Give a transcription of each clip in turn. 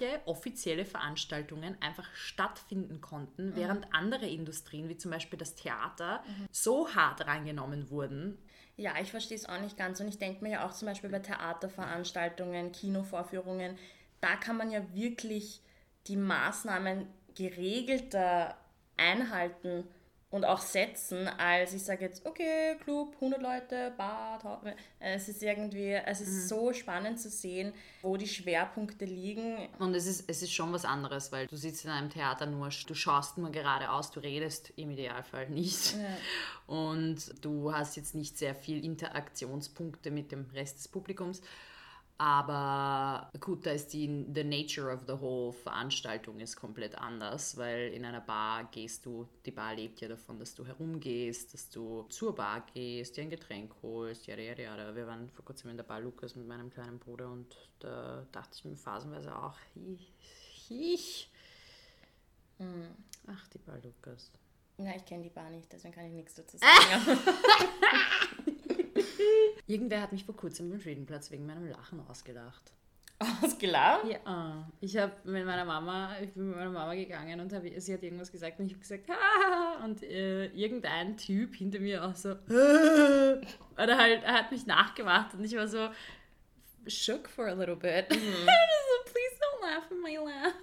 manche offizielle Veranstaltungen einfach stattfinden konnten, während andere Industrien, wie zum Beispiel das Theater, so hart reingenommen wurden. Ja, ich verstehe es auch nicht ganz. Und ich denke mir ja auch zum Beispiel bei Theaterveranstaltungen, Kinovorführungen, da kann man ja wirklich die Maßnahmen geregelter einhalten und auch setzen, als ich sage jetzt, okay, Club, 100 Leute, Bar, tausend. es ist irgendwie, es ist so spannend zu sehen, wo die Schwerpunkte liegen. Und es ist, es ist schon was anderes, weil du sitzt in einem Theater nur, du schaust nur geradeaus, du redest im Idealfall nicht. Und du hast jetzt nicht sehr viel Interaktionspunkte mit dem Rest des Publikums. Aber gut, da ist die the nature of the whole Veranstaltung ist komplett anders, weil in einer Bar gehst du, die Bar lebt ja davon, dass du herumgehst, dass du zur Bar gehst, dir ein Getränk holst, ja, ja, ja. Wir waren vor kurzem in der Bar Lukas mit meinem kleinen Bruder und da dachte ich mir phasenweise auch, ich, ich. Ach, die Bar Lukas. Ja, ich kenne die Bar nicht, deswegen kann ich nichts dazu sagen. Irgendwer hat mich vor kurzem beim Friedenplatz wegen meinem Lachen ausgelacht. Ausgelacht? Ja, ich habe mit meiner Mama, ich bin mit meiner Mama gegangen und hab, sie hat irgendwas gesagt und ich habe gesagt, ha, und äh, irgendein Typ hinter mir auch so, oder halt, er hat mich nachgemacht und ich war so shook for a little bit. so, please don't laugh at my laugh.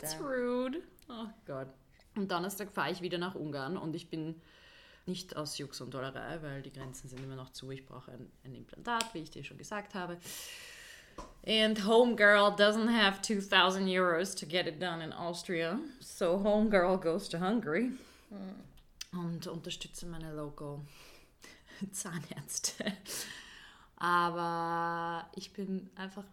That's rude. Oh Gott. Am Donnerstag fahre ich wieder nach Ungarn und ich bin nicht aus Jux und Dollerei, weil die Grenzen sind immer noch zu. Ich brauche ein, ein Implantat, wie ich dir schon gesagt habe. And Homegirl doesn't have 2000 Euros to get it done in Austria. So Homegirl goes to Hungary. Und unterstütze meine Local Zahnärzte. Aber ich bin einfach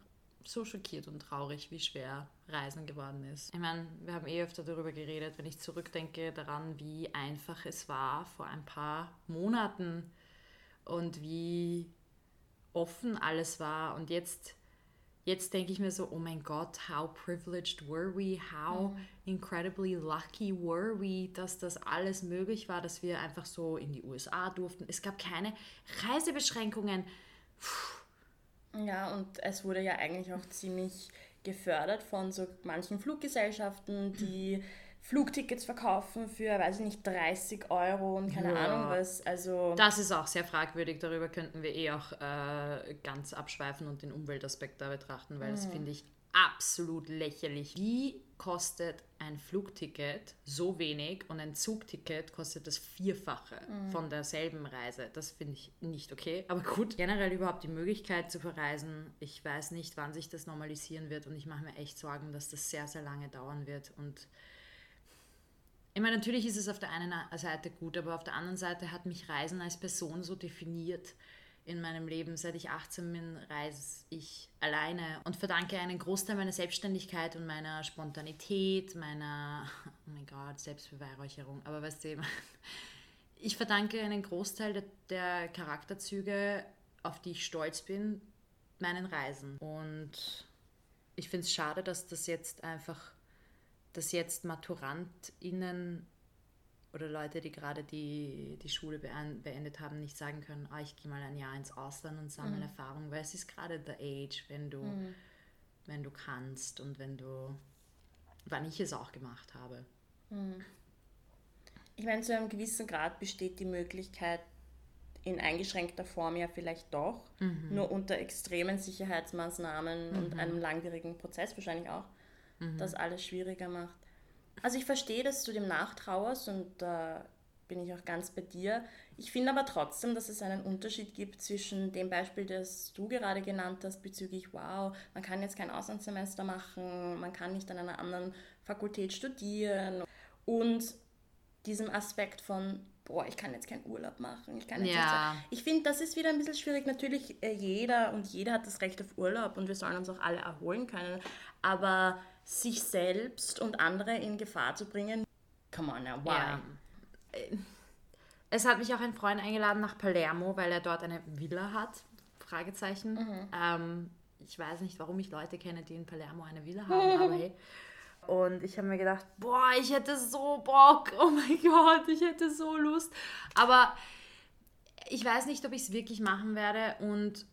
so schockiert und traurig, wie schwer Reisen geworden ist. Ich meine, wir haben eh öfter darüber geredet, wenn ich zurückdenke daran, wie einfach es war vor ein paar Monaten und wie offen alles war. Und jetzt, jetzt denke ich mir so, oh mein Gott, how privileged were we? How incredibly lucky were we, dass das alles möglich war, dass wir einfach so in die USA durften. Es gab keine Reisebeschränkungen. Ja, und es wurde ja eigentlich auch ziemlich gefördert von so manchen Fluggesellschaften, die Flugtickets verkaufen für, weiß ich nicht, 30 Euro und keine Ja. Ahnung was. Also, Das ist auch sehr fragwürdig. Darüber könnten wir eh auch äh, ganz abschweifen und den Umweltaspekt da betrachten, weil das finde ich absolut lächerlich. Wie kostet ein Flugticket so wenig und ein Zugticket kostet das Vierfache von derselben Reise? Das finde ich nicht okay. Aber gut, generell überhaupt die Möglichkeit zu verreisen. Ich weiß nicht, wann sich das normalisieren wird und ich mache mir echt Sorgen, dass das sehr, sehr lange dauern wird und ich meine, natürlich ist es auf der einen Seite gut, aber auf der anderen Seite hat mich Reisen als Person so definiert in meinem Leben. Seit ich 18 bin, reise ich alleine und verdanke einen Großteil meiner Selbstständigkeit und meiner Spontanität, meiner, oh mein Gott, Selbstbeweihräucherung. Aber weißt du, ich verdanke einen Großteil der, der Charakterzüge, auf die ich stolz bin, meinen Reisen. Und ich finde es schade, dass das jetzt einfach dass jetzt MaturantInnen oder Leute, die gerade die, die Schule beend- beendet haben, nicht sagen können, ah, ich gehe mal ein Jahr ins Ausland und sammle Erfahrung, weil es ist gerade the age, wenn du, wenn du kannst und wenn du, wann ich es auch gemacht habe. ich meine, zu einem gewissen Grad besteht die Möglichkeit, in eingeschränkter Form ja vielleicht doch, nur unter extremen Sicherheitsmaßnahmen und einem langwierigen Prozess wahrscheinlich auch, das alles schwieriger macht. Also ich verstehe, dass du dem nachtrauerst und da bin ich auch ganz bei dir. Ich finde aber trotzdem, dass es einen Unterschied gibt zwischen dem Beispiel, das du gerade genannt hast, bezüglich, wow, man kann jetzt kein Auslandssemester machen, man kann nicht an einer anderen Fakultät studieren und diesem Aspekt von, boah, ich kann jetzt keinen Urlaub machen. Ich, kann jetzt Ja. nicht, ich finde, das ist wieder ein bisschen schwierig. Natürlich, äh, jeder und jeder hat das Recht auf Urlaub und wir sollen uns auch alle erholen können. Aber sich selbst und andere in Gefahr zu bringen, come on now, why? Ja. Es hat mich auch ein Freund eingeladen nach Palermo, weil er dort eine Villa hat. Fragezeichen. Ähm, ich weiß nicht, warum ich Leute kenne, die in Palermo eine Villa haben, aber hey. Und ich habe mir gedacht, boah, ich hätte so Bock, oh mein Gott, ich hätte so Lust. Aber ich weiß nicht, ob ich es wirklich machen werde und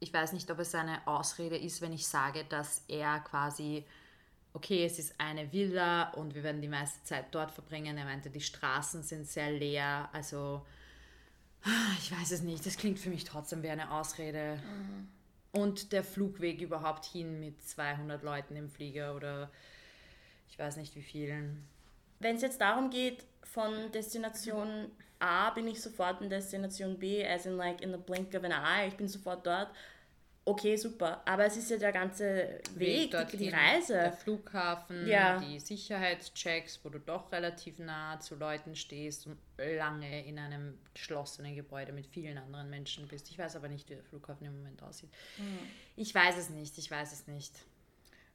ich weiß nicht, ob es eine Ausrede ist, wenn ich sage, dass er quasi, okay, es ist eine Villa und wir werden die meiste Zeit dort verbringen. Er meinte, die Straßen sind sehr leer, also ich weiß es nicht. Das klingt für mich trotzdem wie eine Ausrede. Mhm. Und der Flugweg überhaupt hin mit 200 Leuten im Flieger oder ich weiß nicht wie vielen. Wenn es jetzt darum geht, von Destination A bin ich sofort in Destination B, as in like in the blink of an eye, ich bin sofort dort. Okay, super. Aber es ist ja der ganze Weg, Weg die Reise. Der Flughafen, ja. die Sicherheitschecks, wo du doch relativ nah zu Leuten stehst und lange in einem geschlossenen Gebäude mit vielen anderen Menschen bist. Ich weiß aber nicht, wie der Flughafen im Moment aussieht. Mhm. Ich weiß es nicht, ich weiß es nicht.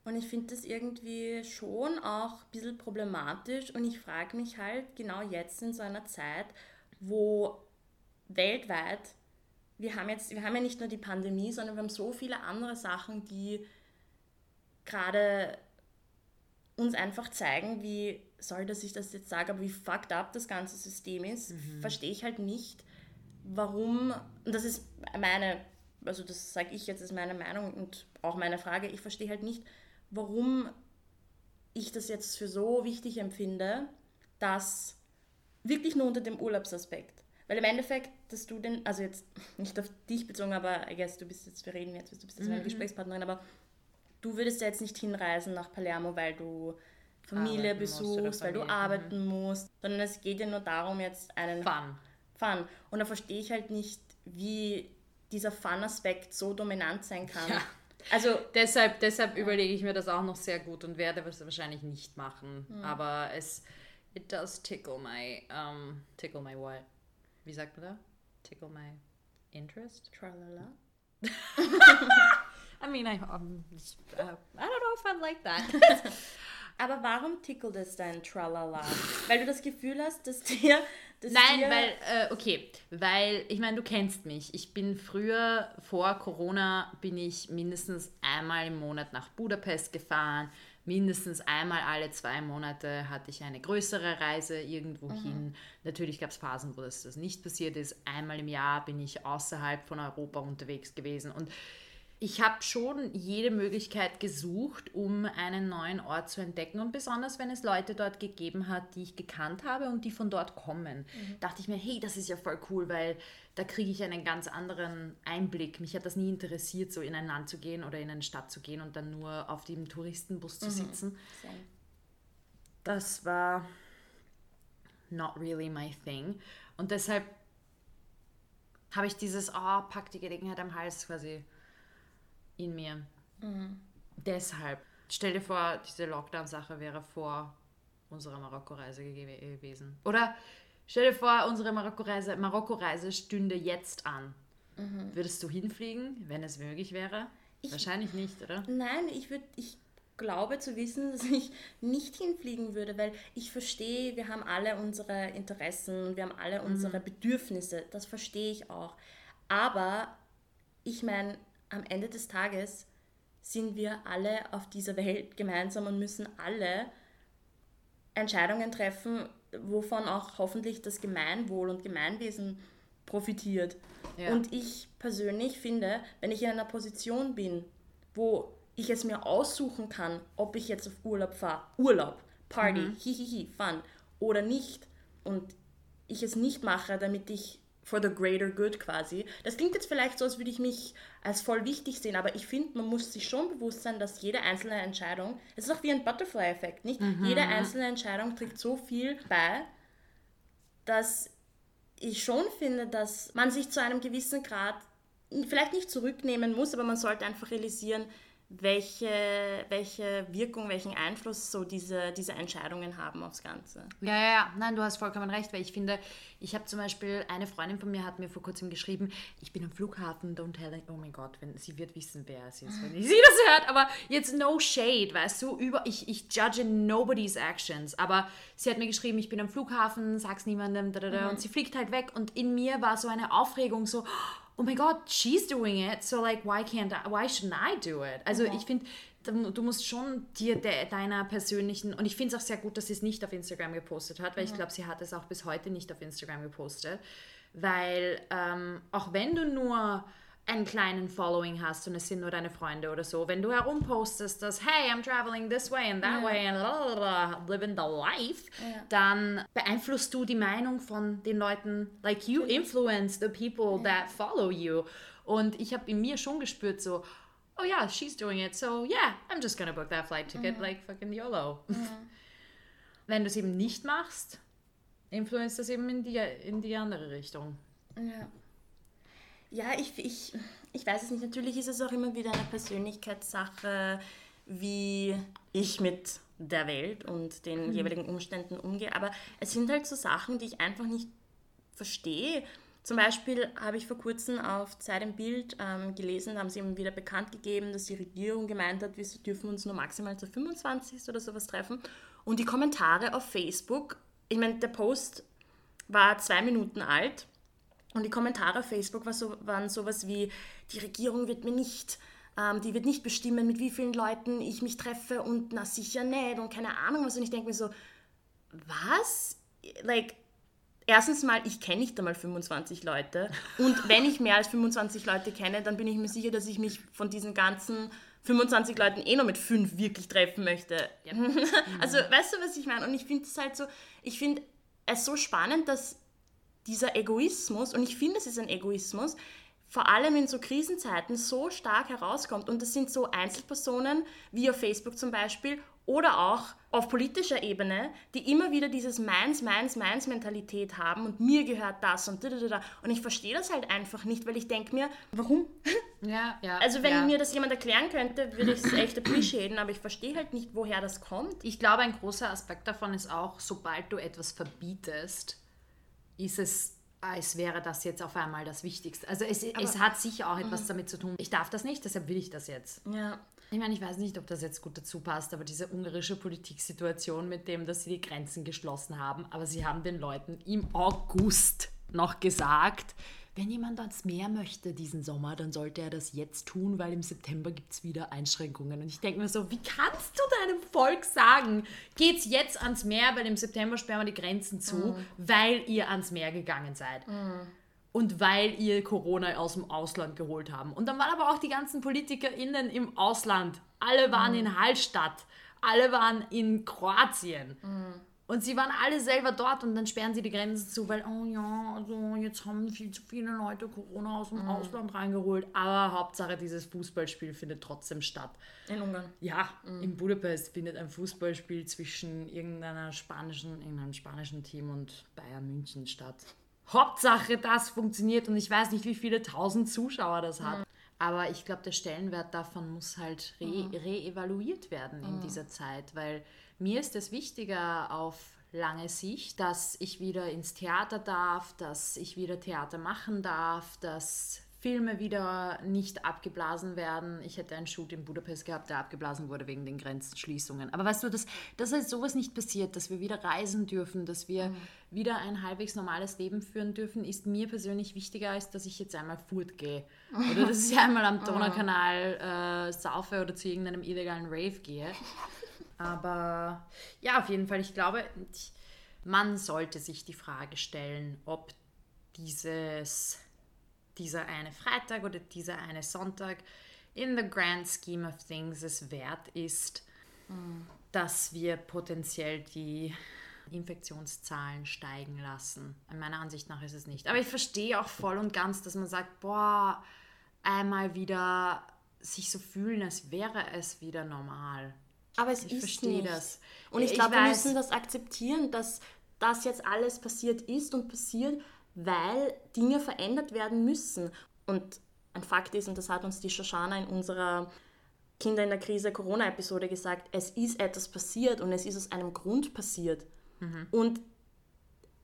Und ich finde das irgendwie schon auch ein bisschen problematisch und ich frage mich halt genau jetzt in so einer Zeit, wo weltweit, wir haben jetzt, wir haben ja nicht nur die Pandemie, sondern wir haben so viele andere Sachen, die gerade uns einfach zeigen, wie, sorry, dass ich das jetzt sage, aber wie fucked up das ganze System ist, mhm. verstehe ich halt nicht, warum, und das ist meine, also das sage ich jetzt, ist meine Meinung und auch meine Frage, ich verstehe halt nicht, warum ich das jetzt für so wichtig empfinde, dass wirklich nur unter dem Urlaubsaspekt. Weil im Endeffekt, dass du den, also jetzt nicht auf dich bezogen, aber I guess, du bist jetzt, wir reden jetzt, du bist jetzt meine mhm. Gesprächspartnerin, aber du würdest ja jetzt nicht hinreisen nach Palermo, weil du Familie arbeiten besuchst, weil du arbeiten mhm. musst, sondern es geht ja nur darum, jetzt einen Fun. Fun. Und da verstehe ich halt nicht, wie dieser Fun-Aspekt so dominant sein kann. Ja. Also deshalb, deshalb überlege ich mir das auch noch sehr gut und werde es wahrscheinlich nicht machen. Mhm. Aber es it does tickle my um, tickle my what? Wie sagt man da? Tickle my interest? Tralala. I mean, I, um, uh, I don't know if I like that. Aber warum tickelt es dein Tralala? Weil du das Gefühl hast, dass dir. Dass Nein, dir weil, äh, okay, weil, ich meine, du kennst mich. Ich bin früher, vor Corona, bin ich mindestens einmal im Monat nach Budapest gefahren. Mindestens einmal alle zwei Monate hatte ich eine größere Reise irgendwo mhm. hin. Natürlich gab es Phasen, wo das, das nicht passiert ist. Einmal im Jahr bin ich außerhalb von Europa unterwegs gewesen. Und ich habe schon jede Möglichkeit gesucht, um einen neuen Ort zu entdecken. Und besonders, wenn es Leute dort gegeben hat, die ich gekannt habe und die von dort kommen, mhm. dachte ich mir, hey, das ist ja voll cool, weil da kriege ich einen ganz anderen Einblick. Mich hat das nie interessiert, so in ein Land zu gehen oder in eine Stadt zu gehen und dann nur auf dem Touristenbus zu mhm. sitzen. Das war not really my thing. Und deshalb habe ich dieses, oh, pack die Gelegenheit am Hals quasi in mir. Mhm. Deshalb, stell dir vor, diese Lockdown-Sache wäre vor unserer Marokko-Reise gewesen. Oder stell dir vor, unsere Marokko-Reise Marokko -Reise stünde jetzt an. Mhm. Würdest du hinfliegen, wenn es möglich wäre? Ich, Wahrscheinlich nicht, oder? Nein, ich würde, ich glaube zu wissen, dass ich nicht hinfliegen würde, weil ich verstehe, wir haben alle unsere Interessen, wir haben alle mhm. unsere Bedürfnisse, das verstehe ich auch. Aber ich meine, am Ende des Tages sind wir alle auf dieser Welt gemeinsam und müssen alle Entscheidungen treffen, wovon auch hoffentlich das Gemeinwohl und Gemeinwesen profitiert. Ja. Und ich persönlich finde, wenn ich in einer Position bin, wo ich es mir aussuchen kann, ob ich jetzt auf Urlaub fahre, Urlaub, Party, mhm. hihihi, Fun oder nicht, und ich es nicht mache, damit ich for the greater good quasi. Das klingt jetzt vielleicht so, als würde ich mich als voll wichtig sehen, aber ich finde, man muss sich schon bewusst sein, dass jede einzelne Entscheidung, es ist auch wie ein Butterfly-Effekt, nicht? Mhm. Jede einzelne Entscheidung trägt so viel bei, dass ich schon finde, dass man sich zu einem gewissen Grad vielleicht nicht zurücknehmen muss, aber man sollte einfach realisieren, welche, welche Wirkung, welchen Einfluss so diese, diese Entscheidungen haben aufs Ganze. Ja, ja, ja, nein, du hast vollkommen recht, weil ich finde, ich habe zum Beispiel, eine Freundin von mir hat mir vor kurzem geschrieben, ich bin am Flughafen, don't tell it, oh mein Gott, wenn, sie wird wissen, wer es ist, wenn sie das hört, aber jetzt no shade, weißt du, über, ich, ich judge nobody's actions, aber sie hat mir geschrieben, ich bin am Flughafen, sag's niemandem, da, da, da, mhm. und sie fliegt halt weg und in mir war so eine Aufregung, so, oh my god, she's doing it, so like why can't I, why shouldn't I do it? Also mhm. ich finde, du musst schon dir de, deiner persönlichen und ich finde es auch sehr gut, dass sie es nicht auf Instagram gepostet hat, weil mhm. ich glaube, sie hat es auch bis heute nicht auf Instagram gepostet, weil ähm, auch wenn du nur einen kleinen Following hast und es sind nur deine Freunde oder so, wenn du herumpostest, dass hey, I'm traveling this way and that ja. way and blah, living the life, ja. dann beeinflusst du die Meinung von den Leuten, like you influence the people ja. that follow you. Und ich habe in mir schon gespürt so, oh yeah, she's doing it, so yeah, I'm just gonna book that flight ticket, mhm. like fucking YOLO. Mhm. Wenn du es eben nicht machst, influenzt das eben in die, in die andere Richtung. Ja. Ja, ich, ich, ich weiß es nicht. Natürlich ist es auch immer wieder eine Persönlichkeitssache, wie ich mit der Welt und den mhm. jeweiligen Umständen umgehe. Aber es sind halt so Sachen, die ich einfach nicht verstehe. Zum Beispiel habe ich vor kurzem auf Zeit im Bild ähm, gelesen, da haben sie eben wieder bekannt gegeben, dass die Regierung gemeint hat, wir dürfen uns nur maximal zu 25 oder sowas treffen. Und die Kommentare auf Facebook, ich meine, der Post war zwei Minuten alt und die Kommentare auf Facebook war so, waren sowas wie, die Regierung wird mir nicht, ähm, die wird nicht bestimmen, mit wie vielen Leuten ich mich treffe und na sicher nicht und keine Ahnung was. Und ich denke mir so, was? Like, erstens mal, ich kenne nicht einmal 25 Leute. Und wenn ich mehr als 25 Leute kenne, dann bin ich mir sicher, dass ich mich von diesen ganzen 25 Leuten eh noch mit fünf wirklich treffen möchte. Ja. also, weißt du, was ich meine? Und ich finde es halt so, ich finde es so spannend, dass dieser Egoismus, und ich finde, es ist ein Egoismus, vor allem in so Krisenzeiten so stark herauskommt. Und das sind so Einzelpersonen, wie auf Facebook zum Beispiel, oder auch auf politischer Ebene, die immer wieder dieses Meins, Meins, Meins-Mentalität haben und mir gehört das und da, da, da. Und ich verstehe das halt einfach nicht, weil ich denke mir, warum? Ja, ja. Also wenn ja. mir das jemand erklären könnte, würde ich es echt appreciaten, aber ich verstehe halt nicht, woher das kommt. Ich glaube, ein großer Aspekt davon ist auch, sobald du etwas verbietest, ist es, als wäre das jetzt auf einmal das Wichtigste. Also es, es hat sicher auch etwas mhm. damit zu tun. Ich darf das nicht, deshalb will ich das jetzt. Ja. Ich meine, ich weiß nicht, ob das jetzt gut dazu passt, aber diese ungarische Politiksituation mit dem, dass sie die Grenzen geschlossen haben, aber sie haben den Leuten im August noch gesagt, wenn jemand ans Meer möchte diesen Sommer, dann sollte er das jetzt tun, weil im September gibt es wieder Einschränkungen. Und ich denke mir so, wie kannst du deinem Volk sagen, geht's jetzt ans Meer, weil im September sperren wir die Grenzen zu, mhm. weil ihr ans Meer gegangen seid. Mhm. Und weil ihr Corona aus dem Ausland geholt haben. Und dann waren aber auch die ganzen PolitikerInnen im Ausland. Alle waren mhm. in Hallstatt. Alle waren in Kroatien. Mhm. Und sie waren alle selber dort und dann sperren sie die Grenzen zu, weil, oh ja, also jetzt haben viel zu viele Leute Corona aus dem mhm. Ausland reingeholt. Aber Hauptsache, dieses Fußballspiel findet trotzdem statt. In Ungarn? Ja, mhm. in Budapest findet ein Fußballspiel zwischen irgendeiner spanischen, irgendeinem spanischen Team und Bayern München statt. Hauptsache, das funktioniert und ich weiß nicht, wie viele tausend Zuschauer das hat. Mhm. Aber ich glaube, der Stellenwert davon muss halt re mhm. reevaluiert werden in mhm. dieser Zeit, weil mir ist es wichtiger auf lange Sicht, dass ich wieder ins Theater darf, dass ich wieder Theater machen darf, dass Filme wieder nicht abgeblasen werden. Ich hätte einen Shoot in Budapest gehabt, der abgeblasen wurde wegen den Grenzschließungen. Aber weißt du, dass, dass halt sowas nicht passiert, dass wir wieder reisen dürfen, dass wir mhm. wieder ein halbwegs normales Leben führen dürfen, ist mir persönlich wichtiger, als dass ich jetzt einmal furt gehe. Oder dass ich einmal am Donaukanal äh, saufe oder zu irgendeinem illegalen Rave gehe. Aber ja, auf jeden Fall, ich glaube, man sollte sich die Frage stellen, ob dieses, dieser eine Freitag oder dieser eine Sonntag in the grand scheme of things es wert ist, mhm. dass wir potenziell die Infektionszahlen steigen lassen. In meiner Ansicht nach ist es nicht. Aber ich verstehe auch voll und ganz, dass man sagt, boah, einmal wieder sich so fühlen, als wäre es wieder normal. Aber es ich ist verstehe nicht. das. Und ich, ich glaube, wir müssen das akzeptieren, dass das jetzt alles passiert ist und passiert, weil Dinge verändert werden müssen. Und ein Fakt ist, und das hat uns die Shoshana in unserer Kinder in der Krise Corona-Episode gesagt, es ist etwas passiert und es ist aus einem Grund passiert. Mhm. Und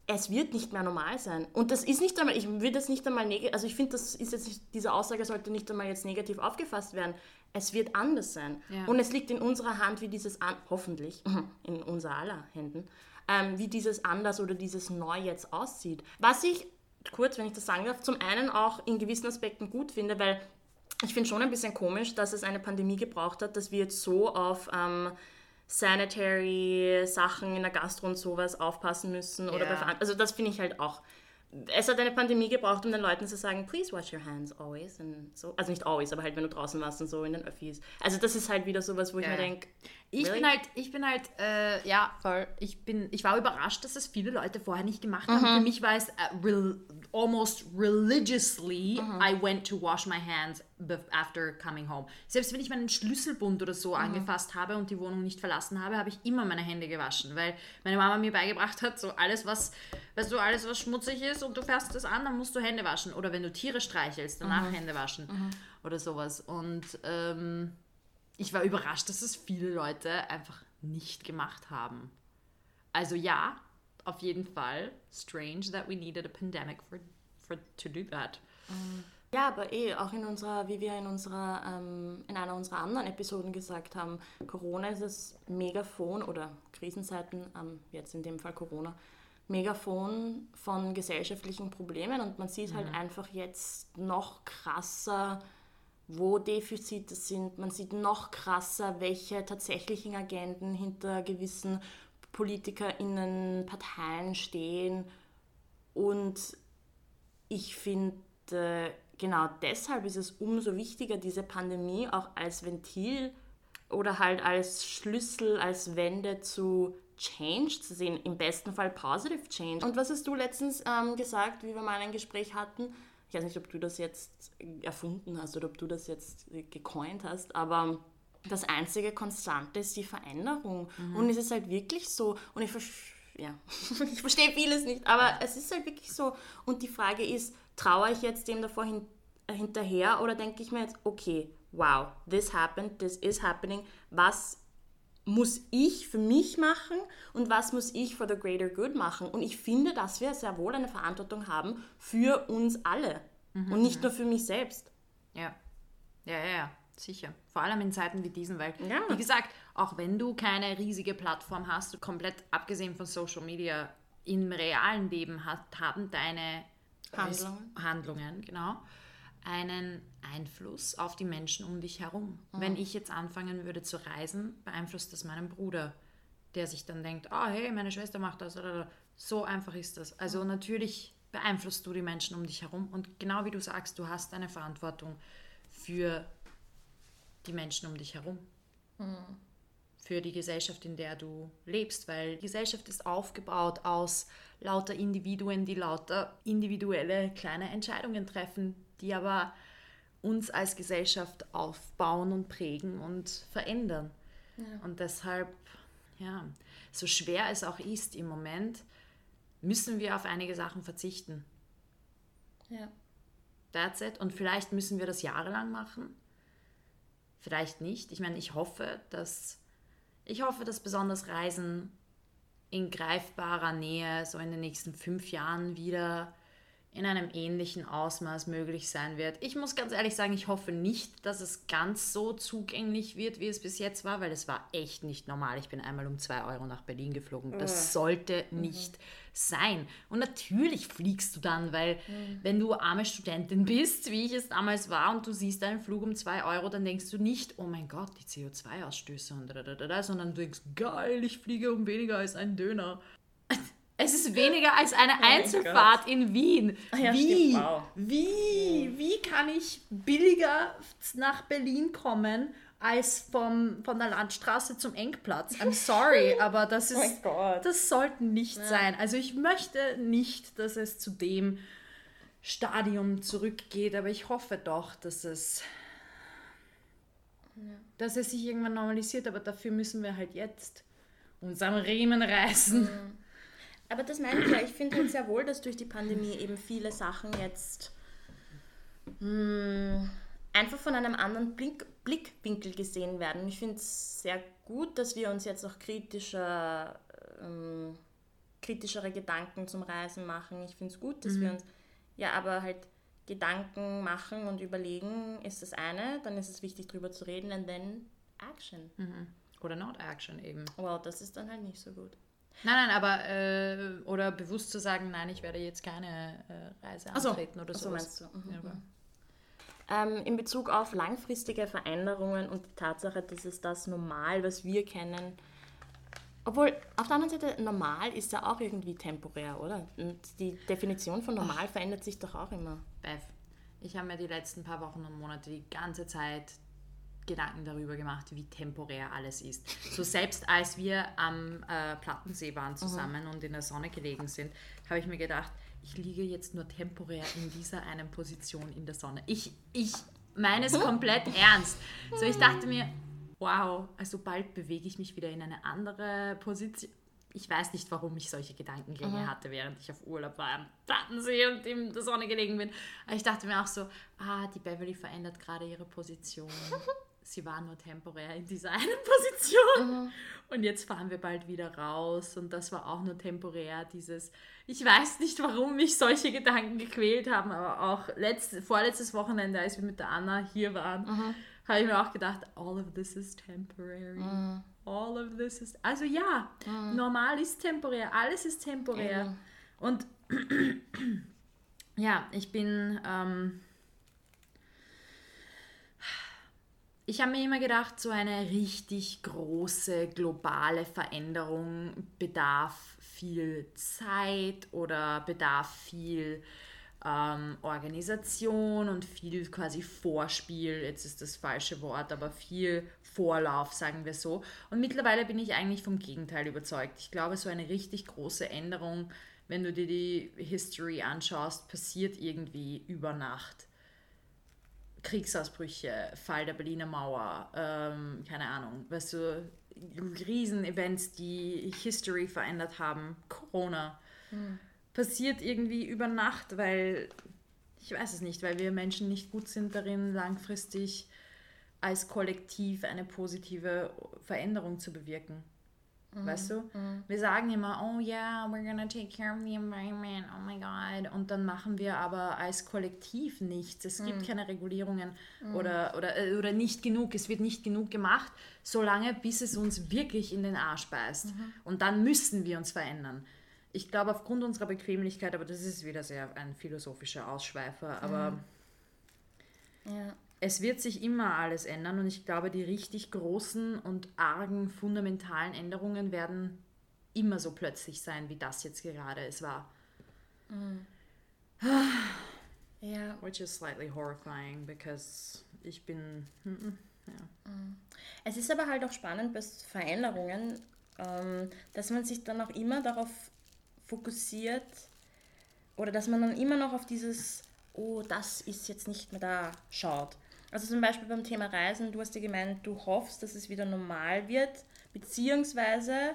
es wird nicht mehr normal sein. Und das ist nicht einmal, ich will das nicht einmal negativ, also ich finde, das ist jetzt nicht, diese Aussage sollte nicht einmal jetzt negativ aufgefasst werden es wird anders sein. Ja. Und es liegt in unserer Hand, wie dieses, hoffentlich, in unser aller Händen, ähm, wie dieses anders oder dieses neu jetzt aussieht. Was ich, kurz, wenn ich das sagen darf, zum einen auch in gewissen Aspekten gut finde, weil ich finde schon ein bisschen komisch, dass es eine Pandemie gebraucht hat, dass wir jetzt so auf ähm, sanitary Sachen in der Gastro und sowas aufpassen müssen. Oder ja. also das finde ich halt auch es hat eine Pandemie gebraucht, um den Leuten zu sagen, please wash your hands always. Und so. Also nicht always, aber halt, wenn du draußen warst und so in den Öffis. Also das ist halt wieder sowas, wo ich ja. mir denke, ich really? bin halt, ich bin halt, äh, ja, voll. Ich bin, ich war überrascht, dass es viele Leute vorher nicht gemacht haben. Mhm. Für mich war es uh, real, almost religiously, mhm. I went to wash my hands after coming home. Selbst wenn ich meinen Schlüsselbund oder so mhm. angefasst habe und die Wohnung nicht verlassen habe, habe ich immer meine Hände gewaschen, weil meine Mama mir beigebracht hat, so alles was, weißt du, alles was schmutzig ist und du fährst das an, dann musst du Hände waschen. Oder wenn du Tiere streichelst, danach mhm. Hände waschen mhm. oder sowas. Und ähm, ich war überrascht, dass es viele Leute einfach nicht gemacht haben. Also ja, auf jeden Fall strange that we needed a pandemic for, for to do that. Ja, aber eh, auch in unserer, wie wir in unserer, ähm, in einer unserer anderen Episoden gesagt haben, Corona ist das Megafon oder Krisenzeiten, ähm, jetzt in dem Fall Corona, Megafon von gesellschaftlichen Problemen und man sieht halt mhm. einfach jetzt noch krasser, wo Defizite sind. Man sieht noch krasser, welche tatsächlichen Agenden hinter gewissen PolitikerInnen, Parteien stehen. Und ich finde, genau deshalb ist es umso wichtiger, diese Pandemie auch als Ventil oder halt als Schlüssel, als Wende zu Change zu sehen, im besten Fall Positive Change. Und was hast du letztens ähm, gesagt, wie wir mal ein Gespräch hatten? Ich weiß nicht, ob du das jetzt erfunden hast oder ob du das jetzt gecoint hast, aber das einzige Konstante ist die Veränderung. Mhm. Und es ist halt wirklich so, und ich, ja, ich verstehe vieles nicht, aber es ist halt wirklich so. Und die Frage ist, traue ich jetzt dem davor hin, äh, hinterher oder denke ich mir jetzt, okay, wow, this happened, this is happening, was muss ich für mich machen und was muss ich for the greater good machen. Und ich finde, dass wir sehr wohl eine Verantwortung haben für uns alle mhm. und nicht nur für mich selbst. Ja, ja, ja, ja, sicher. Vor allem in Zeiten wie diesen, weil, ja. wie gesagt, auch wenn du keine riesige Plattform hast, komplett abgesehen von Social Media, im realen Leben hat, haben deine Handlungen, Handlungen genau, einen Einfluss auf die Menschen um dich herum. Mhm. Wenn ich jetzt anfangen würde zu reisen, beeinflusst das meinen Bruder, der sich dann denkt, ah, oh, hey, meine Schwester macht das. So einfach ist das. Also mhm. natürlich beeinflusst du die Menschen um dich herum und genau wie du sagst, du hast eine Verantwortung für die Menschen um dich herum. Mhm. Für die Gesellschaft, in der du lebst, weil die Gesellschaft ist aufgebaut aus lauter Individuen, die lauter individuelle kleine Entscheidungen treffen, die aber uns als Gesellschaft aufbauen und prägen und verändern. Ja. Und deshalb, ja, so schwer es auch ist im Moment, müssen wir auf einige Sachen verzichten. Ja. That's it. Und vielleicht müssen wir das jahrelang machen. Vielleicht nicht. Ich meine, ich hoffe, dass ich hoffe, dass besonders Reisen in greifbarer Nähe so in den nächsten fünf Jahren wieder in einem ähnlichen Ausmaß möglich sein wird. Ich muss ganz ehrlich sagen, ich hoffe nicht, dass es ganz so zugänglich wird, wie es bis jetzt war, weil es war echt nicht normal. Ich bin einmal um zwei Euro nach Berlin geflogen. Das sollte mhm. nicht mhm. sein. Und natürlich fliegst du dann, weil mhm. wenn du arme Studentin bist, wie ich es damals war, und du siehst einen Flug um zwei Euro, dann denkst du nicht, oh mein Gott, die CO2-Ausstöße und da, da, da, da, sondern du denkst, geil, ich fliege um weniger als ein Döner. Es ist weniger als eine oh Einzelfahrt in Wien. Ah, ja, wie? Wow. Wie? Wie kann ich billiger nach Berlin kommen als vom, von der Landstraße zum Engplatz? I'm sorry, aber das ist oh das sollte nicht ja. sein. Also ich möchte nicht, dass es zu dem Stadium zurückgeht, aber ich hoffe doch, dass es ja. dass es sich irgendwann normalisiert, aber dafür müssen wir halt jetzt uns am Riemen reißen. Mhm. Aber das meine ich ja, ich finde halt sehr wohl, dass durch die Pandemie eben viele Sachen jetzt mh, hm, einfach von einem anderen Blick, Blickwinkel gesehen werden. Ich finde es sehr gut, dass wir uns jetzt auch kritischer, ähm, kritischere Gedanken zum Reisen machen. Ich finde es gut, dass mhm. wir uns ja aber halt Gedanken machen und überlegen, ist das eine, dann ist es wichtig darüber zu reden and then action. Mhm. Oder not action eben. Wow, das ist dann halt nicht so gut. Nein, nein, aber äh, oder bewusst zu sagen, nein, ich werde jetzt keine äh, Reise antreten so. oder so. meinst du. Mhm. Mhm. ähm, in Bezug auf langfristige Veränderungen und die Tatsache, dass es das Normal, was wir kennen, Obwohl, auf der anderen Seite, normal ist ja auch irgendwie temporär, oder? Und die Definition von normal verändert sich doch auch immer. Beth, ich habe mir die letzten paar Wochen und Monate die ganze Zeit Gedanken darüber gemacht, wie temporär alles ist. So selbst als wir am äh, Plattensee waren zusammen mhm. und in der Sonne gelegen sind, habe ich mir gedacht, ich liege jetzt nur temporär in dieser einen Position in der Sonne. Ich, ich meine es komplett ernst. So, ich dachte mir, wow, also bald bewege ich mich wieder in eine andere Position. Ich weiß nicht, warum ich solche Gedankengänge mhm. hatte, während ich auf Urlaub war am Plattensee und in der Sonne gelegen bin. Aber ich dachte mir auch so, ah, die Beverly verändert gerade ihre Position. sie war nur temporär in dieser einen Position. Mhm. Und jetzt fahren wir bald wieder raus. Und das war auch nur temporär, dieses, ich weiß nicht, warum mich solche Gedanken gequält haben, aber auch letzt, vorletztes Wochenende, als wir mit der Anna hier waren, mhm. habe ich mir auch gedacht, all of this is temporary. Mhm. All of this is. Also ja, mhm. normal ist temporär, alles ist temporär. Und ja, ich bin. Ähm, Ich habe mir immer gedacht, so eine richtig große globale Veränderung bedarf viel Zeit oder bedarf viel ähm, Organisation und viel quasi Vorspiel. Jetzt ist das falsche Wort, aber viel Vorlauf, sagen wir so. Und mittlerweile bin ich eigentlich vom Gegenteil überzeugt. Ich glaube, so eine richtig große Änderung, wenn du dir die History anschaust, passiert irgendwie über Nacht. Kriegsausbrüche, Fall der Berliner Mauer, ähm, keine Ahnung, weißt du, Riesenevents, die History verändert haben, Corona, mhm. passiert irgendwie über Nacht, weil, ich weiß es nicht, weil wir Menschen nicht gut sind darin, langfristig als Kollektiv eine positive Veränderung zu bewirken. Mhm. Weißt du? Mhm. Wir sagen immer, oh yeah, we're gonna take care of the environment, oh my god. Und dann machen wir aber als Kollektiv nichts. Es gibt mhm. keine Regulierungen mhm. oder, oder, äh, oder nicht genug. Es wird nicht genug gemacht, solange bis es uns wirklich in den Arsch beißt. Mhm. Und dann müssen wir uns verändern. Ich glaube, aufgrund unserer Bequemlichkeit, aber das ist wieder sehr ein philosophischer Ausschweifer, aber. Ja es wird sich immer alles ändern und ich glaube, die richtig großen und argen fundamentalen Änderungen werden immer so plötzlich sein, wie das jetzt gerade es war. Mm. ja. Which is slightly horrifying, because ich bin. Ja. Mm. Es ist aber halt auch spannend bei Veränderungen, ähm, dass man sich dann auch immer darauf fokussiert oder dass man dann immer noch auf dieses, oh, das ist jetzt nicht mehr da, schaut. Also zum Beispiel beim Thema Reisen, du hast ja gemeint, du hoffst, dass es wieder normal wird, beziehungsweise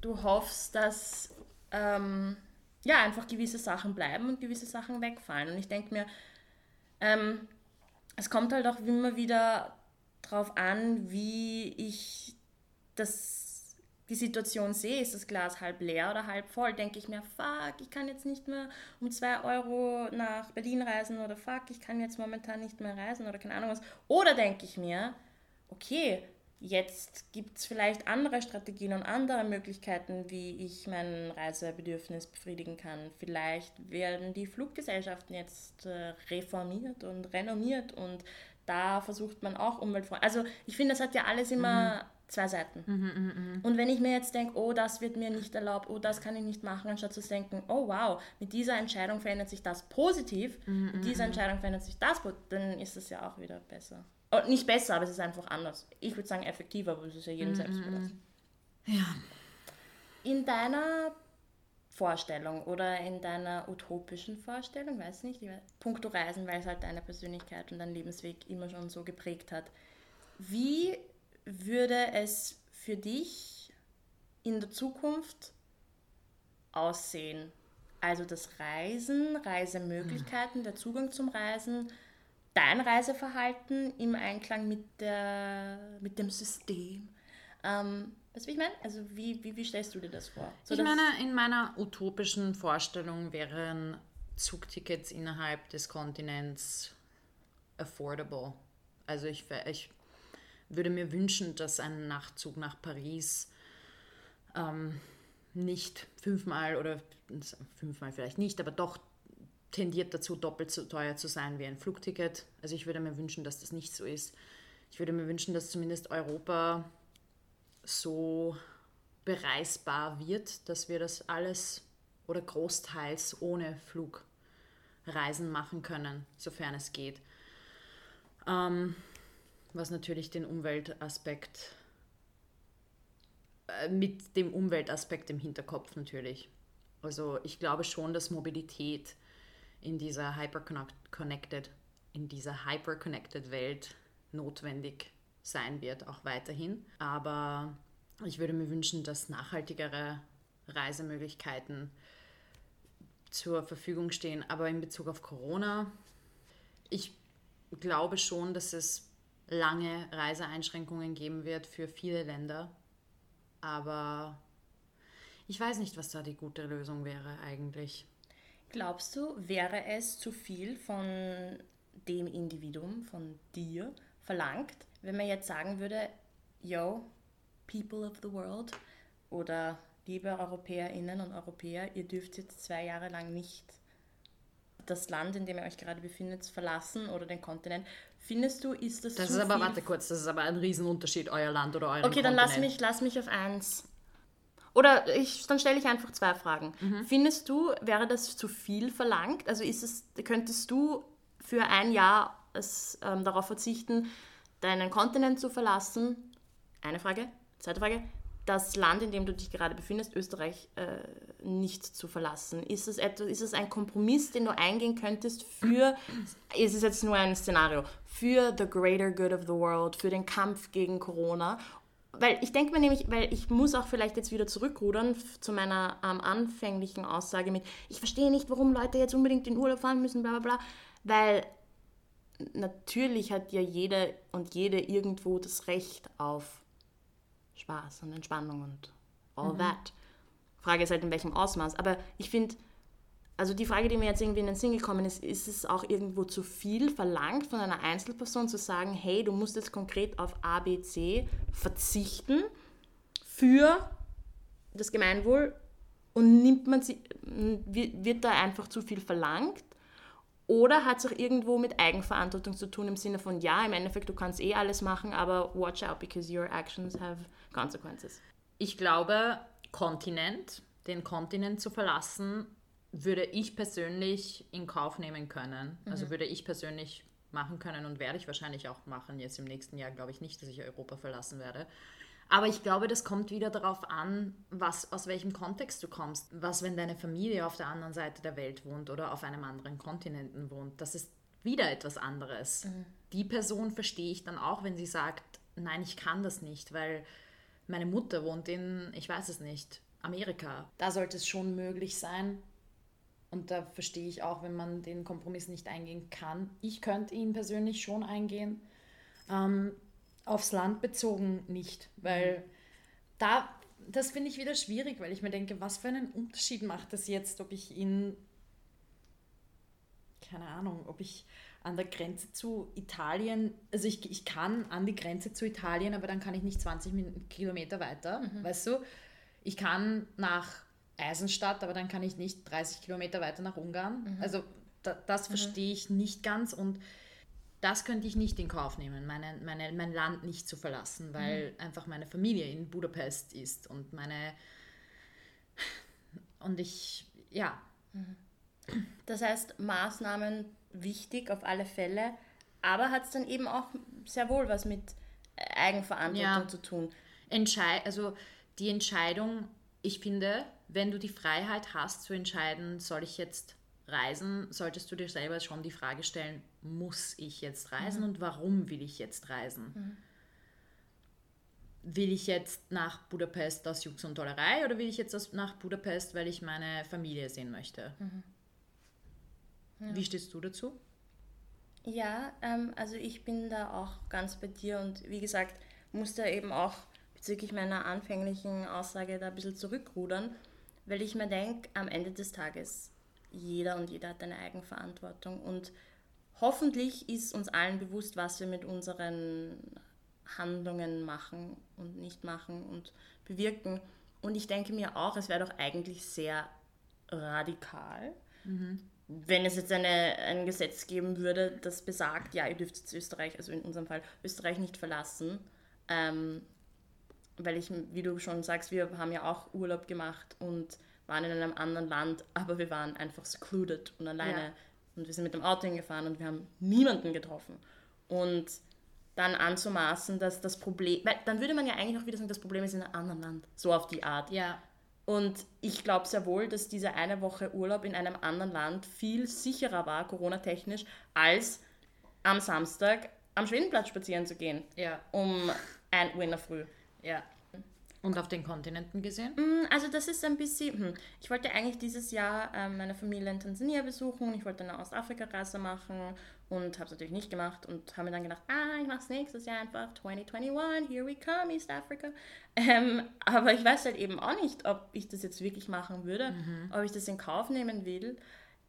du hoffst, dass ähm, ja, einfach gewisse Sachen bleiben und gewisse Sachen wegfallen. Und ich denke mir, ähm, es kommt halt auch immer wieder darauf an, wie ich das die Situation sehe, ist das Glas halb leer oder halb voll, denke ich mir, fuck, ich kann jetzt nicht mehr um zwei Euro nach Berlin reisen oder fuck, ich kann jetzt momentan nicht mehr reisen oder keine Ahnung was. Oder denke ich mir, okay, jetzt gibt es vielleicht andere Strategien und andere Möglichkeiten, wie ich mein Reisebedürfnis befriedigen kann. Vielleicht werden die Fluggesellschaften jetzt äh, reformiert und renommiert und da versucht man auch umweltfreundlich. Also ich finde, das hat ja alles immer... Mhm zwei Seiten. Mhm, mh, mh. Und wenn ich mir jetzt denke, oh, das wird mir nicht erlaubt, oh, das kann ich nicht machen, anstatt zu denken, oh wow, mit dieser Entscheidung verändert sich das positiv, mhm, mit dieser mhm. Entscheidung verändert sich das, dann ist es ja auch wieder besser. Oh, nicht besser, aber es ist einfach anders. Ich würde sagen effektiver, aber es ist ja jedem mhm, selbst überlassen. Ja. In deiner Vorstellung oder in deiner utopischen Vorstellung, weiß nicht, puncto Reisen, weil es halt deine Persönlichkeit und dein Lebensweg immer schon so geprägt hat. Wie würde es für dich in der Zukunft aussehen? Also das Reisen, Reisemöglichkeiten, der Zugang zum Reisen, dein Reiseverhalten im Einklang mit, der, mit dem System. Ähm, weißt du, wie ich meine? Also wie, wie, wie stellst du dir das vor? So, ich meine, in meiner utopischen Vorstellung wären Zugtickets innerhalb des Kontinents affordable. Also ich, ich würde mir wünschen, dass ein Nachtzug nach Paris ähm, nicht fünfmal oder fünfmal vielleicht nicht, aber doch tendiert dazu, doppelt so teuer zu sein wie ein Flugticket. Also ich würde mir wünschen, dass das nicht so ist. Ich würde mir wünschen, dass zumindest Europa so bereisbar wird, dass wir das alles oder großteils ohne Flugreisen machen können, sofern es geht. Ähm, was natürlich den Umweltaspekt äh, mit dem Umweltaspekt im Hinterkopf natürlich. Also ich glaube schon, dass Mobilität in dieser hyper-connected, in dieser hyper-connected Welt notwendig sein wird, auch weiterhin. Aber ich würde mir wünschen, dass nachhaltigere Reisemöglichkeiten zur Verfügung stehen. Aber in Bezug auf Corona, ich glaube schon, dass es lange Reiseeinschränkungen geben wird für viele Länder. Aber ich weiß nicht, was da die gute Lösung wäre eigentlich. Glaubst du, wäre es zu viel von dem Individuum, von dir verlangt, wenn man jetzt sagen würde, yo, people of the world oder liebe Europäerinnen und Europäer, ihr dürft jetzt zwei Jahre lang nicht das Land, in dem ihr euch gerade befindet, verlassen oder den Kontinent. Findest du, ist das Das ist aber, warte kurz, das ist aber ein Riesenunterschied, euer Land oder euer Okay, dann lass mich, lass mich auf eins. Oder ich, dann stelle ich einfach zwei Fragen. Mhm. Findest du, wäre das zu viel verlangt? Also ist es, könntest du für ein Jahr es, ähm, darauf verzichten, deinen Kontinent zu verlassen? Eine Frage. Zweite Frage. Das Land, in dem du dich gerade befindest, Österreich, äh, nicht zu verlassen. Ist es, etwas, ist es ein Kompromiss, den du eingehen könntest für, ist es jetzt nur ein Szenario, für the greater good of the world, für den Kampf gegen Corona? Weil ich denke mir nämlich, weil ich muss auch vielleicht jetzt wieder zurückrudern zu meiner ähm, anfänglichen Aussage mit, ich verstehe nicht, warum Leute jetzt unbedingt in Urlaub fahren müssen, bla bla bla, weil natürlich hat ja jeder und jede irgendwo das Recht auf Spaß und Entspannung und all mhm. that. Frage ist halt in welchem Ausmaß. Aber ich finde, also die Frage, die mir jetzt irgendwie in den Sinn gekommen ist, ist es auch irgendwo zu viel verlangt von einer Einzelperson zu sagen, hey, du musst jetzt konkret auf A, B, C verzichten für das Gemeinwohl und nimmt man sie, wird da einfach zu viel verlangt? Oder hat es auch irgendwo mit Eigenverantwortung zu tun im Sinne von, ja, im Endeffekt, du kannst eh alles machen, aber watch out, because your actions have consequences. Ich glaube, Kontinent, den Kontinent zu verlassen, würde ich persönlich in Kauf nehmen können. Also mhm. Also würde ich persönlich machen können und werde ich wahrscheinlich auch machen. Jetzt im nächsten Jahr glaube ich nicht, dass ich Europa verlassen werde. Aber ich glaube, das kommt wieder darauf an, was, aus welchem Kontext du kommst. Was, wenn deine Familie auf der anderen Seite der Welt wohnt oder auf einem anderen Kontinenten wohnt. Das ist wieder etwas anderes. Mhm. Die Person verstehe ich dann auch, wenn sie sagt, nein, ich kann das nicht, weil meine Mutter wohnt in, ich weiß es nicht, Amerika. Da sollte es schon möglich sein. Und da verstehe ich auch, wenn man den Kompromiss nicht eingehen kann. Ich könnte ihn persönlich schon eingehen. Ähm, aufs Land bezogen nicht, weil da, das finde ich wieder schwierig, weil ich mir denke, was für einen Unterschied macht das jetzt, ob ich ihn, keine Ahnung, ob ich an der Grenze zu Italien, also ich, ich kann an die Grenze zu Italien, aber dann kann ich nicht 20 Kilometer weiter, mhm. weißt du? Ich kann nach Eisenstadt, aber dann kann ich nicht 30 Kilometer weiter nach Ungarn. Mhm. Also da, das mhm. verstehe ich nicht ganz und das könnte ich nicht in Kauf nehmen, meine, meine, mein Land nicht zu verlassen, weil mhm. einfach meine Familie in Budapest ist und meine und ich, ja. Mhm. Das heißt, Maßnahmen wichtig auf alle Fälle, aber hat es dann eben auch sehr wohl was mit Eigenverantwortung ja. zu tun. Entschei also die Entscheidung, ich finde, wenn du die Freiheit hast zu entscheiden, soll ich jetzt reisen, solltest du dir selber schon die Frage stellen, muss ich jetzt reisen mhm. und warum will ich jetzt reisen? Mhm. Will ich jetzt nach Budapest aus Jux und Tollerei oder will ich jetzt nach Budapest, weil ich meine Familie sehen möchte? Mhm. Ja. Wie stehst du dazu? Ja, ähm, also ich bin da auch ganz bei dir und wie gesagt, musste eben auch bezüglich meiner anfänglichen Aussage da ein bisschen zurückrudern, weil ich mir denke, am Ende des Tages, jeder und jeder hat eine Eigenverantwortung und hoffentlich ist uns allen bewusst, was wir mit unseren Handlungen machen und nicht machen und bewirken. Und ich denke mir auch, es wäre doch eigentlich sehr radikal, mhm. wenn es jetzt eine, ein Gesetz geben würde, das besagt, ja, ihr dürft jetzt Österreich, also in unserem Fall Österreich nicht verlassen. Ähm, weil ich, wie du schon sagst, wir haben ja auch Urlaub gemacht und waren in einem anderen Land, aber wir waren einfach secluded und alleine. Ja. Und wir sind mit dem Auto hingefahren und wir haben niemanden getroffen. Und dann anzumaßen, dass das Problem, weil dann würde man ja eigentlich auch wieder sagen, das Problem ist in einem anderen Land. So auf die Art. Ja. Und ich glaube sehr wohl, dass diese eine Woche Urlaub in einem anderen Land viel sicherer war, Corona-technisch, als am Samstag am Schwedenplatz spazieren zu gehen. Ja. Um ein Uhr in der Früh. Ja. Und auf den Kontinenten gesehen? Mm, also das ist ein bisschen, hm. ich wollte eigentlich dieses Jahr ähm, meine Familie in Tansania besuchen, ich wollte eine Ostafrika-Reise machen und habe es natürlich nicht gemacht und habe mir dann gedacht, ah, ich mache es nächstes Jahr einfach, 2021, here we come, East Africa. Ähm, aber ich weiß halt eben auch nicht, ob ich das jetzt wirklich machen würde, mhm. ob ich das in Kauf nehmen will.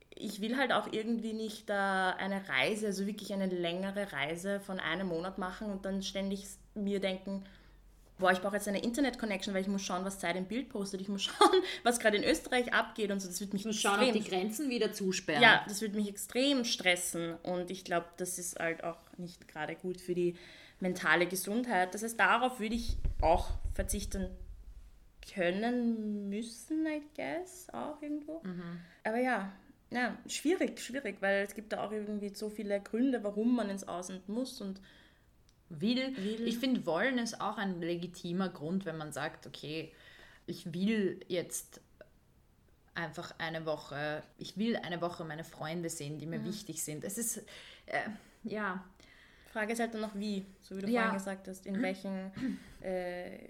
Ich will halt auch irgendwie nicht äh, eine Reise, also wirklich eine längere Reise von einem Monat machen und dann ständig mir denken, boah, ich brauche jetzt eine Internet-Connection, weil ich muss schauen, was Zeit im Bild postet. Ich muss schauen, was gerade in Österreich abgeht und so. Das wird mich ich muss schauen, ob die Grenzen wieder zusperren. Ja, das wird mich extrem stressen und ich glaube, das ist halt auch nicht gerade gut für die mentale Gesundheit. Das heißt, darauf würde ich auch verzichten können müssen, I guess, auch irgendwo. Mhm. Aber ja, ja, schwierig, schwierig, weil es gibt da auch irgendwie so viele Gründe, warum man ins Ausland muss und will. will. Ich finde, wollen ist auch ein legitimer Grund, wenn man sagt, okay, ich will jetzt einfach eine Woche, ich will eine Woche meine Freunde sehen, die mir mhm. wichtig sind. Es ist, äh, ja. Frage ist halt dann noch wie, so wie du ja. vorhin gesagt hast, in welchen, äh,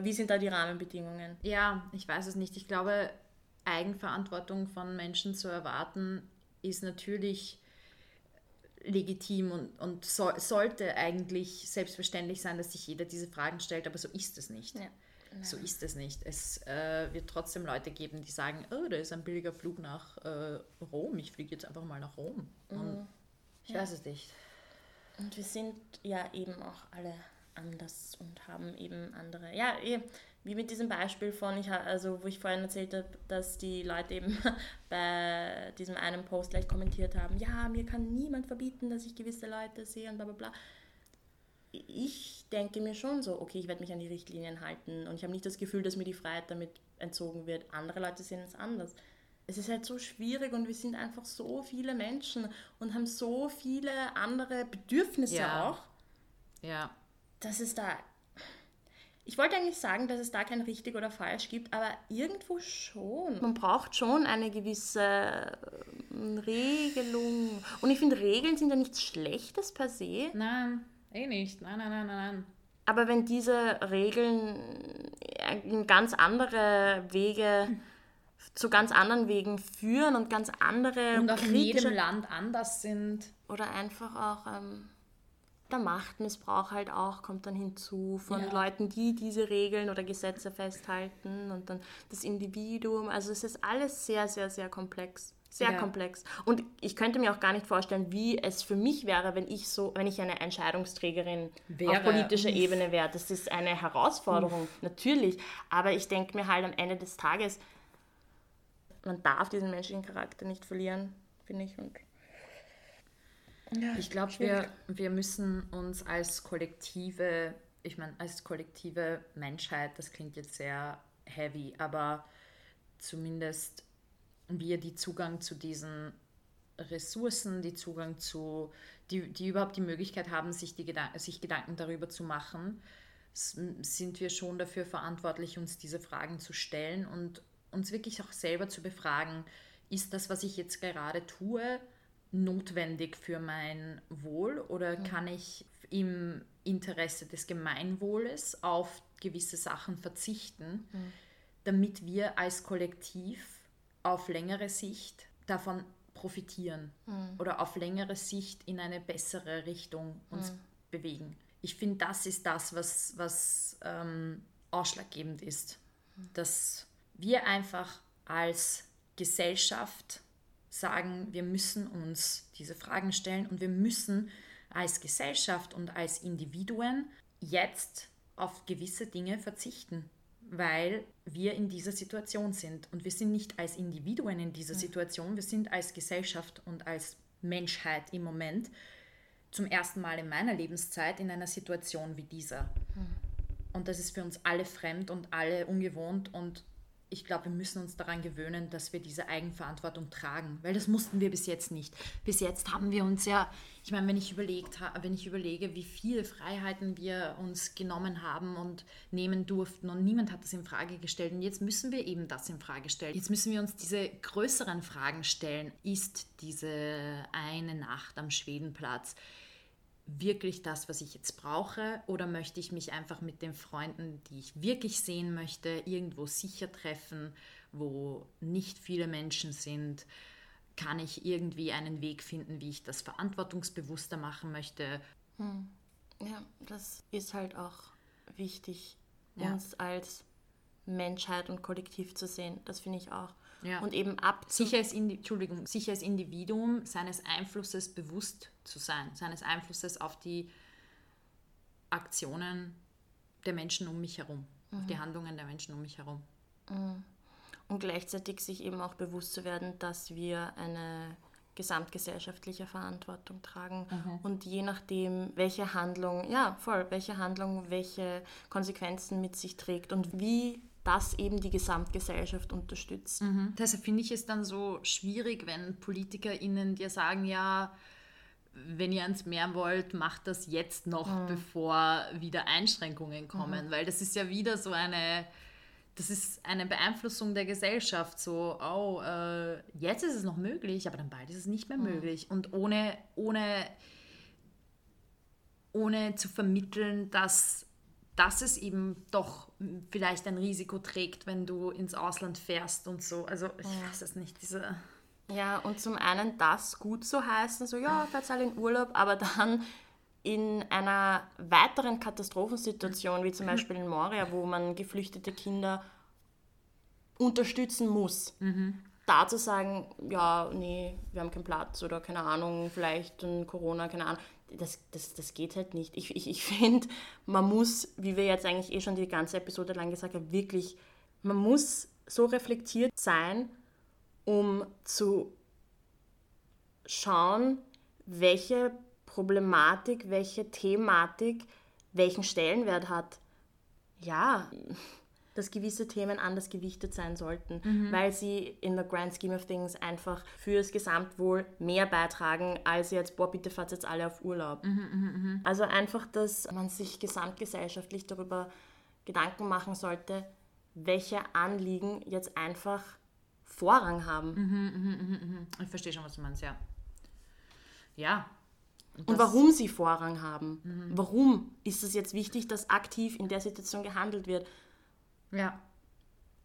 wie sind da die Rahmenbedingungen? Ja, ich weiß es nicht. Ich glaube, Eigenverantwortung von Menschen zu erwarten, ist natürlich legitim und, und so, sollte eigentlich selbstverständlich sein, dass sich jeder diese Fragen stellt, aber so ist es nicht. Ja. So ist es nicht. Es äh, wird trotzdem Leute geben, die sagen, oh, da ist ein billiger Flug nach äh, Rom, ich fliege jetzt einfach mal nach Rom. Mhm. Ich ja. weiß es nicht. Und wir sind ja eben auch alle anders und haben eben andere, ja, eh, wie mit diesem Beispiel von, ich, also wo ich vorhin erzählt habe, dass die Leute eben bei diesem einen Post gleich kommentiert haben, ja, mir kann niemand verbieten, dass ich gewisse Leute sehe und bla bla bla. Ich denke mir schon so, okay, ich werde mich an die Richtlinien halten und ich habe nicht das Gefühl, dass mir die Freiheit damit entzogen wird. Andere Leute sehen es anders. Es ist halt so schwierig und wir sind einfach so viele Menschen und haben so viele andere Bedürfnisse ja. auch. Ja. Dass es da ich wollte eigentlich sagen, dass es da kein richtig oder falsch gibt, aber irgendwo schon. Man braucht schon eine gewisse ähm, Regelung. Und ich finde, Regeln sind ja nichts Schlechtes per se. Nein, eh nicht. Nein, nein, nein, nein. Aber wenn diese Regeln in ganz andere Wege, zu ganz anderen Wegen führen und ganz andere. Und auch in jedem Land anders sind. Oder einfach auch. Ähm, der Machtmissbrauch halt auch kommt dann hinzu von ja. Leuten, die diese Regeln oder Gesetze festhalten und dann das Individuum. Also es ist alles sehr, sehr, sehr komplex. Sehr ja. komplex. Und ich könnte mir auch gar nicht vorstellen, wie es für mich wäre, wenn ich so, wenn ich eine Entscheidungsträgerin wäre. auf politischer Uff. Ebene wäre. Das ist eine Herausforderung, Uff. natürlich. Aber ich denke mir halt am Ende des Tages, man darf diesen menschlichen Charakter nicht verlieren, finde ich. Und ja, ich glaube, wir, wir müssen uns als kollektive, ich meine, als kollektive Menschheit, das klingt jetzt sehr heavy, aber zumindest wir, die Zugang zu diesen Ressourcen, die Zugang zu, die, die überhaupt die Möglichkeit haben, sich, die Gedan sich Gedanken darüber zu machen, sind wir schon dafür verantwortlich, uns diese Fragen zu stellen und uns wirklich auch selber zu befragen, ist das, was ich jetzt gerade tue, notwendig für mein Wohl oder mhm. kann ich im Interesse des Gemeinwohles auf gewisse Sachen verzichten, mhm. damit wir als Kollektiv auf längere Sicht davon profitieren mhm. oder auf längere Sicht in eine bessere Richtung uns bewegen. Ich finde, das ist das, was, was ähm, ausschlaggebend ist, dass wir einfach als Gesellschaft sagen, wir müssen uns diese Fragen stellen und wir müssen als Gesellschaft und als Individuen jetzt auf gewisse Dinge verzichten, weil wir in dieser Situation sind. Und wir sind nicht als Individuen in dieser Situation, wir sind als Gesellschaft und als Menschheit im Moment zum ersten Mal in meiner Lebenszeit in einer Situation wie dieser. Und das ist für uns alle fremd und alle ungewohnt und ich glaube, wir müssen uns daran gewöhnen, dass wir diese Eigenverantwortung tragen, weil das mussten wir bis jetzt nicht. Bis jetzt haben wir uns ja, ich meine, wenn ich überlegt wenn ich überlege, wie viele Freiheiten wir uns genommen haben und nehmen durften und niemand hat das in Frage gestellt und jetzt müssen wir eben das in Frage stellen. Jetzt müssen wir uns diese größeren Fragen stellen. Ist diese eine Nacht am Schwedenplatz wirklich das, was ich jetzt brauche? Oder möchte ich mich einfach mit den Freunden, die ich wirklich sehen möchte, irgendwo sicher treffen, wo nicht viele Menschen sind? Kann ich irgendwie einen Weg finden, wie ich das verantwortungsbewusster machen möchte? Hm. Ja, das ist halt auch wichtig, ja. uns als Menschheit und Kollektiv zu sehen. Das finde ich auch. Ja. Und eben ab. Sicher als, Entschuldigung, als Individuum seines Einflusses bewusst zu sein, seines Einflusses auf die Aktionen der Menschen um mich herum, mhm. auf die mhm. Handlungen der Menschen um mich herum. Mhm. Und gleichzeitig sich eben auch bewusst zu werden, dass wir eine gesamtgesellschaftliche Verantwortung tragen. Mhm. Und je nachdem, welche Handlung, ja, voll, welche Handlung welche Konsequenzen mit sich trägt und wie das eben die Gesamtgesellschaft unterstützt. Mhm. Deshalb finde ich es dann so schwierig, wenn PolitikerInnen dir sagen, ja, wenn ihr ans Meer wollt, macht das jetzt noch, mhm. bevor wieder Einschränkungen kommen. Mhm. Weil das ist ja wieder so eine, das ist eine Beeinflussung der Gesellschaft. So, oh, äh, jetzt ist es noch möglich, aber dann bald ist es nicht mehr mhm. möglich. Und ohne, ohne, ohne zu vermitteln, dass dass es eben doch vielleicht ein Risiko trägt, wenn du ins Ausland fährst und so. Also ich ja. weiß es nicht, diese... Ja, und zum einen das gut zu heißen, so ja, fährt alle in Urlaub, aber dann in einer weiteren Katastrophensituation, wie zum Beispiel in Moria, wo man geflüchtete Kinder unterstützen muss, mhm. da zu sagen, ja, nee, wir haben keinen Platz oder keine Ahnung, vielleicht ein Corona, keine Ahnung, das, das, das geht halt nicht. Ich, ich, ich finde, man muss, wie wir jetzt eigentlich eh schon die ganze Episode lang gesagt haben, wirklich, man muss so reflektiert sein, um zu schauen, welche Problematik, welche Thematik welchen Stellenwert hat. Ja, dass gewisse Themen anders gewichtet sein sollten, mhm. weil sie in the grand scheme of things einfach fürs Gesamtwohl mehr beitragen, als jetzt, boah, bitte fahrt jetzt alle auf Urlaub. Mhm, mh, mh. Also einfach, dass man sich gesamtgesellschaftlich darüber Gedanken machen sollte, welche Anliegen jetzt einfach Vorrang haben. Mhm, mh, mh, mh. Ich verstehe schon, was du meinst, ja. Ja, und, und warum sie Vorrang haben. Mhm. Warum ist es jetzt wichtig, dass aktiv in der Situation gehandelt wird? Ja.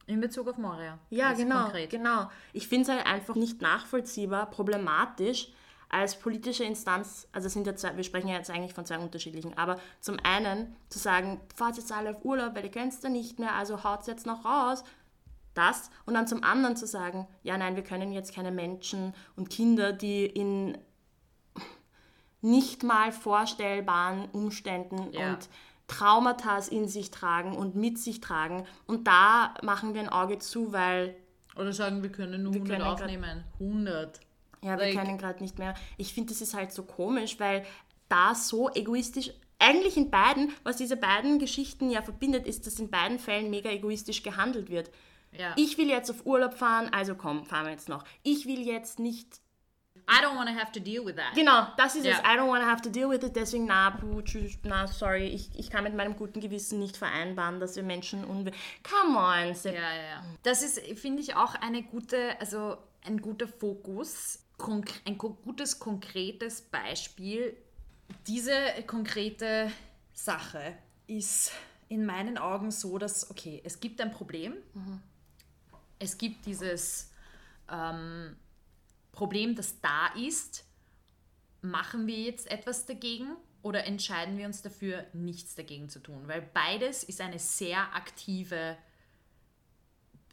In Bezug auf Moria. Ja, genau. Konkret. genau. Ich finde es halt einfach nicht nachvollziehbar, problematisch als politische Instanz, also sind ja zwei, wir sprechen ja jetzt eigentlich von zwei unterschiedlichen, aber zum einen zu sagen, fahrt jetzt alle auf Urlaub, weil ihr könnt es da nicht mehr, also haut es jetzt noch raus, das, und dann zum anderen zu sagen, ja nein, wir können jetzt keine Menschen und Kinder, die in nicht mal vorstellbaren Umständen ja. und Traumata in sich tragen und mit sich tragen. Und da machen wir ein Auge zu, weil. Oder sagen, wir können nur wir 100 können aufnehmen. 100. Ja, like. wir können gerade nicht mehr. Ich finde, das ist halt so komisch, weil da so egoistisch. Eigentlich in beiden, was diese beiden Geschichten ja verbindet, ist, dass in beiden Fällen mega egoistisch gehandelt wird. Ja. Ich will jetzt auf Urlaub fahren, also komm, fahren wir jetzt noch. Ich will jetzt nicht I don't want to have to deal with that. Genau, das ist yeah. es. I don't want to have to deal with it. Deswegen, na, puh, tschüss, na, sorry, ich, ich kann mit meinem guten Gewissen nicht vereinbaren, dass wir Menschen unwe... Come on. Ja, ja, ja. Das ist, finde ich, auch eine gute, also ein guter Fokus, ein gutes, konkretes Beispiel. Diese konkrete Sache ist in meinen Augen so, dass, okay, es gibt ein Problem. Mhm. Es gibt dieses... Ähm, Problem, das da ist, machen wir jetzt etwas dagegen oder entscheiden wir uns dafür, nichts dagegen zu tun? Weil beides ist eine sehr aktive,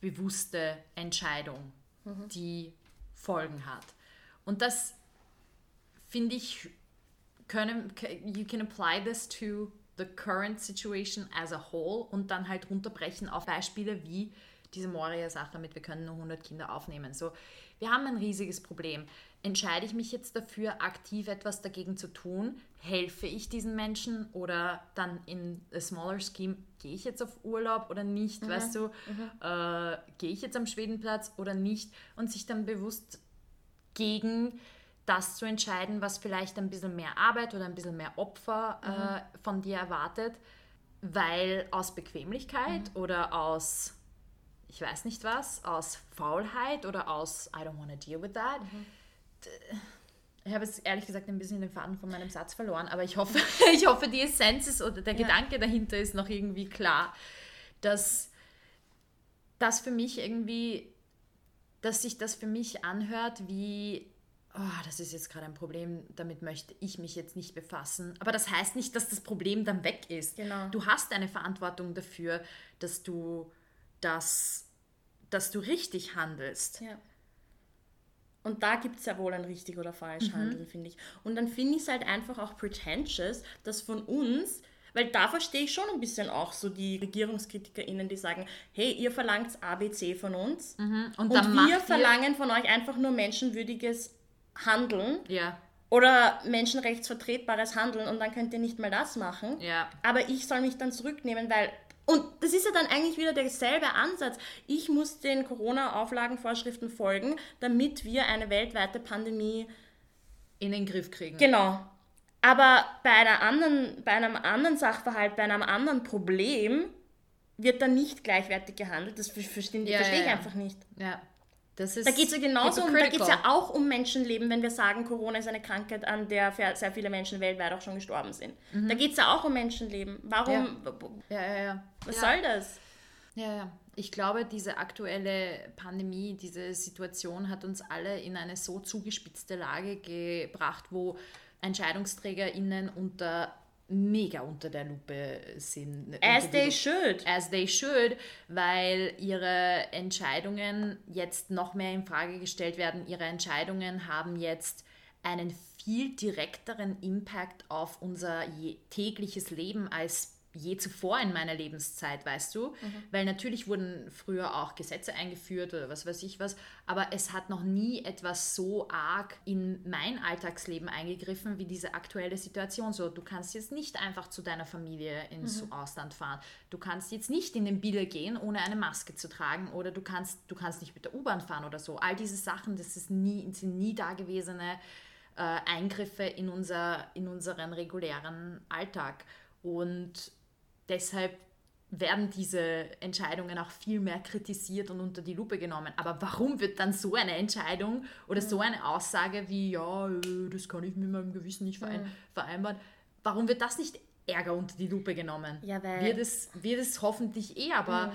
bewusste Entscheidung, mhm. die Folgen hat. Und das finde ich, können, you can apply this to the current situation as a whole und dann halt runterbrechen auf Beispiele wie diese Moria-Sache mit, wir können nur 100 Kinder aufnehmen. So, wir haben ein riesiges Problem. Entscheide ich mich jetzt dafür, aktiv etwas dagegen zu tun? Helfe ich diesen Menschen oder dann in a smaller scheme, gehe ich jetzt auf Urlaub oder nicht? Mhm. Weißt du, mhm. äh, gehe ich jetzt am Schwedenplatz oder nicht? Und sich dann bewusst gegen das zu entscheiden, was vielleicht ein bisschen mehr Arbeit oder ein bisschen mehr Opfer äh, mhm. äh, von dir erwartet, weil aus Bequemlichkeit mhm. oder aus ich weiß nicht was, aus Faulheit oder aus I don't want to deal with that. Mhm. Ich habe jetzt ehrlich gesagt ein bisschen den Faden von meinem Satz verloren, aber ich hoffe, ich hoffe die Essenz ist oder der ja. Gedanke dahinter ist noch irgendwie klar, dass das für mich irgendwie, dass sich das für mich anhört wie oh, das ist jetzt gerade ein Problem, damit möchte ich mich jetzt nicht befassen. Aber das heißt nicht, dass das Problem dann weg ist. Genau. Du hast eine Verantwortung dafür, dass du das, dass du richtig handelst. Ja. Und da gibt es ja wohl ein richtig oder falsch mhm. Handeln, finde ich. Und dann finde ich es halt einfach auch pretentious, dass von uns, weil da verstehe ich schon ein bisschen auch so die RegierungskritikerInnen, die sagen, hey, ihr verlangt ABC von uns mhm. und, und wir verlangen von euch einfach nur menschenwürdiges Handeln. Ja. Oder menschenrechtsvertretbares Handeln und dann könnt ihr nicht mal das machen. Ja. Aber ich soll mich dann zurücknehmen, weil und das ist ja dann eigentlich wieder derselbe Ansatz. Ich muss den Corona-Auflagenvorschriften folgen, damit wir eine weltweite Pandemie in den Griff kriegen. Genau. Aber bei, einer anderen, bei einem anderen Sachverhalt, bei einem anderen Problem wird dann nicht gleichwertig gehandelt. Das verstehe ja, versteh ich ja, einfach nicht. Ja. Da geht es ja genauso um, da geht ja auch um Menschenleben, wenn wir sagen, Corona ist eine Krankheit, an der sehr viele Menschen weltweit auch schon gestorben sind. Mhm. Da geht es ja auch um Menschenleben. Warum? Ja, ja, ja. ja. Was ja. soll das? Ja, ja. Ich glaube, diese aktuelle Pandemie, diese Situation hat uns alle in eine so zugespitzte Lage gebracht, wo EntscheidungsträgerInnen unter mega unter der Lupe sind. As they should. As they should, weil ihre Entscheidungen jetzt noch mehr in Frage gestellt werden. Ihre Entscheidungen haben jetzt einen viel direkteren Impact auf unser tägliches Leben als je zuvor in meiner Lebenszeit, weißt du? Mhm. Weil natürlich wurden früher auch Gesetze eingeführt oder was weiß ich was, aber es hat noch nie etwas so arg in mein Alltagsleben eingegriffen wie diese aktuelle Situation. So, du kannst jetzt nicht einfach zu deiner Familie ins mhm. Ausland fahren. Du kannst jetzt nicht in den Biller gehen, ohne eine Maske zu tragen oder du kannst, du kannst nicht mit der U-Bahn fahren oder so. All diese Sachen, das ist nie, sind nie dagewesene äh, Eingriffe in, unser, in unseren regulären Alltag. Und deshalb werden diese Entscheidungen auch viel mehr kritisiert und unter die Lupe genommen. Aber warum wird dann so eine Entscheidung oder so eine Aussage wie, ja, äh, das kann ich mit meinem Gewissen nicht verein vereinbaren, warum wird das nicht Ärger unter die Lupe genommen? Ja, weil wird, es, wird es hoffentlich eh, aber...